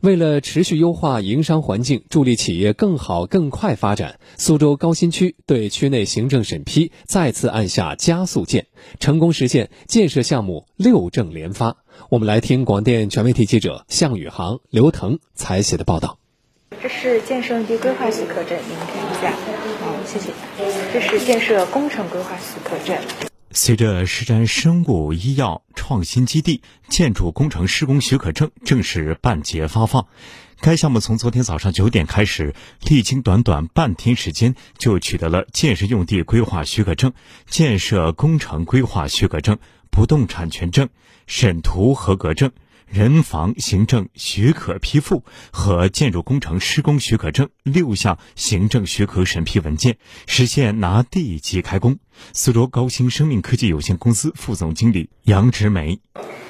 为了持续优化营商环境，助力企业更好更快发展，苏州高新区对区内行政审批再次按下加速键，成功实现建设项目六证连发。我们来听广电全媒体记者向宇航、刘腾采写的报道。这是建设用地规划许可证，您看一下。好，谢谢。这是建设工程规划许可证。随着石山生物医药创新基地建筑工程施工许可证正式办结发放，该项目从昨天早上九点开始，历经短短半天时间，就取得了建设用地规划许可证、建设工程规划许可证、不动产权证、审图合格证。人防行政许可批复和建筑工程施工许可证六项行政许可审批文件，实现拿地即开工。苏州高新生命科技有限公司副总经理杨植梅，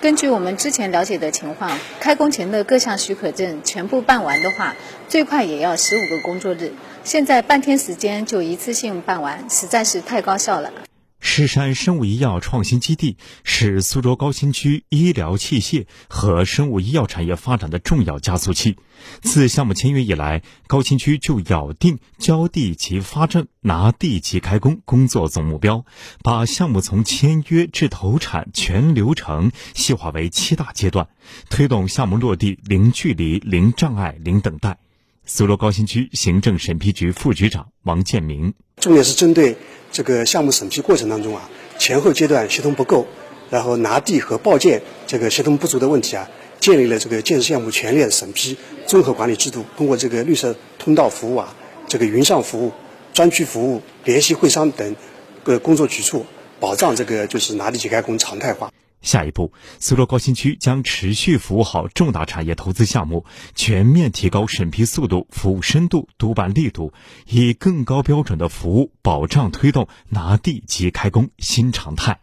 根据我们之前了解的情况，开工前的各项许可证全部办完的话，最快也要十五个工作日。现在半天时间就一次性办完，实在是太高效了。狮山生物医药创新基地是苏州高新区医疗器械和生物医药产业发展的重要加速器。自项目签约以来，高新区就咬定交地即发证、拿地即开工工作总目标，把项目从签约至投产全流程细化为七大阶段，推动项目落地零距离、零障碍、零等待。苏州高新区行政审批局副局长王建明，重点是针对。这个项目审批过程当中啊，前后阶段协同不够，然后拿地和报建这个协同不足的问题啊，建立了这个建设项目全链审批综合管理制度。通过这个绿色通道服务啊，这个云上服务、专区服务、联系会商等各工作举措，保障这个就是拿地即开工常态化。下一步，苏州高新区将持续服务好重大产业投资项目，全面提高审批速度、服务深度、督办力度，以更高标准的服务保障推动拿地即开工新常态。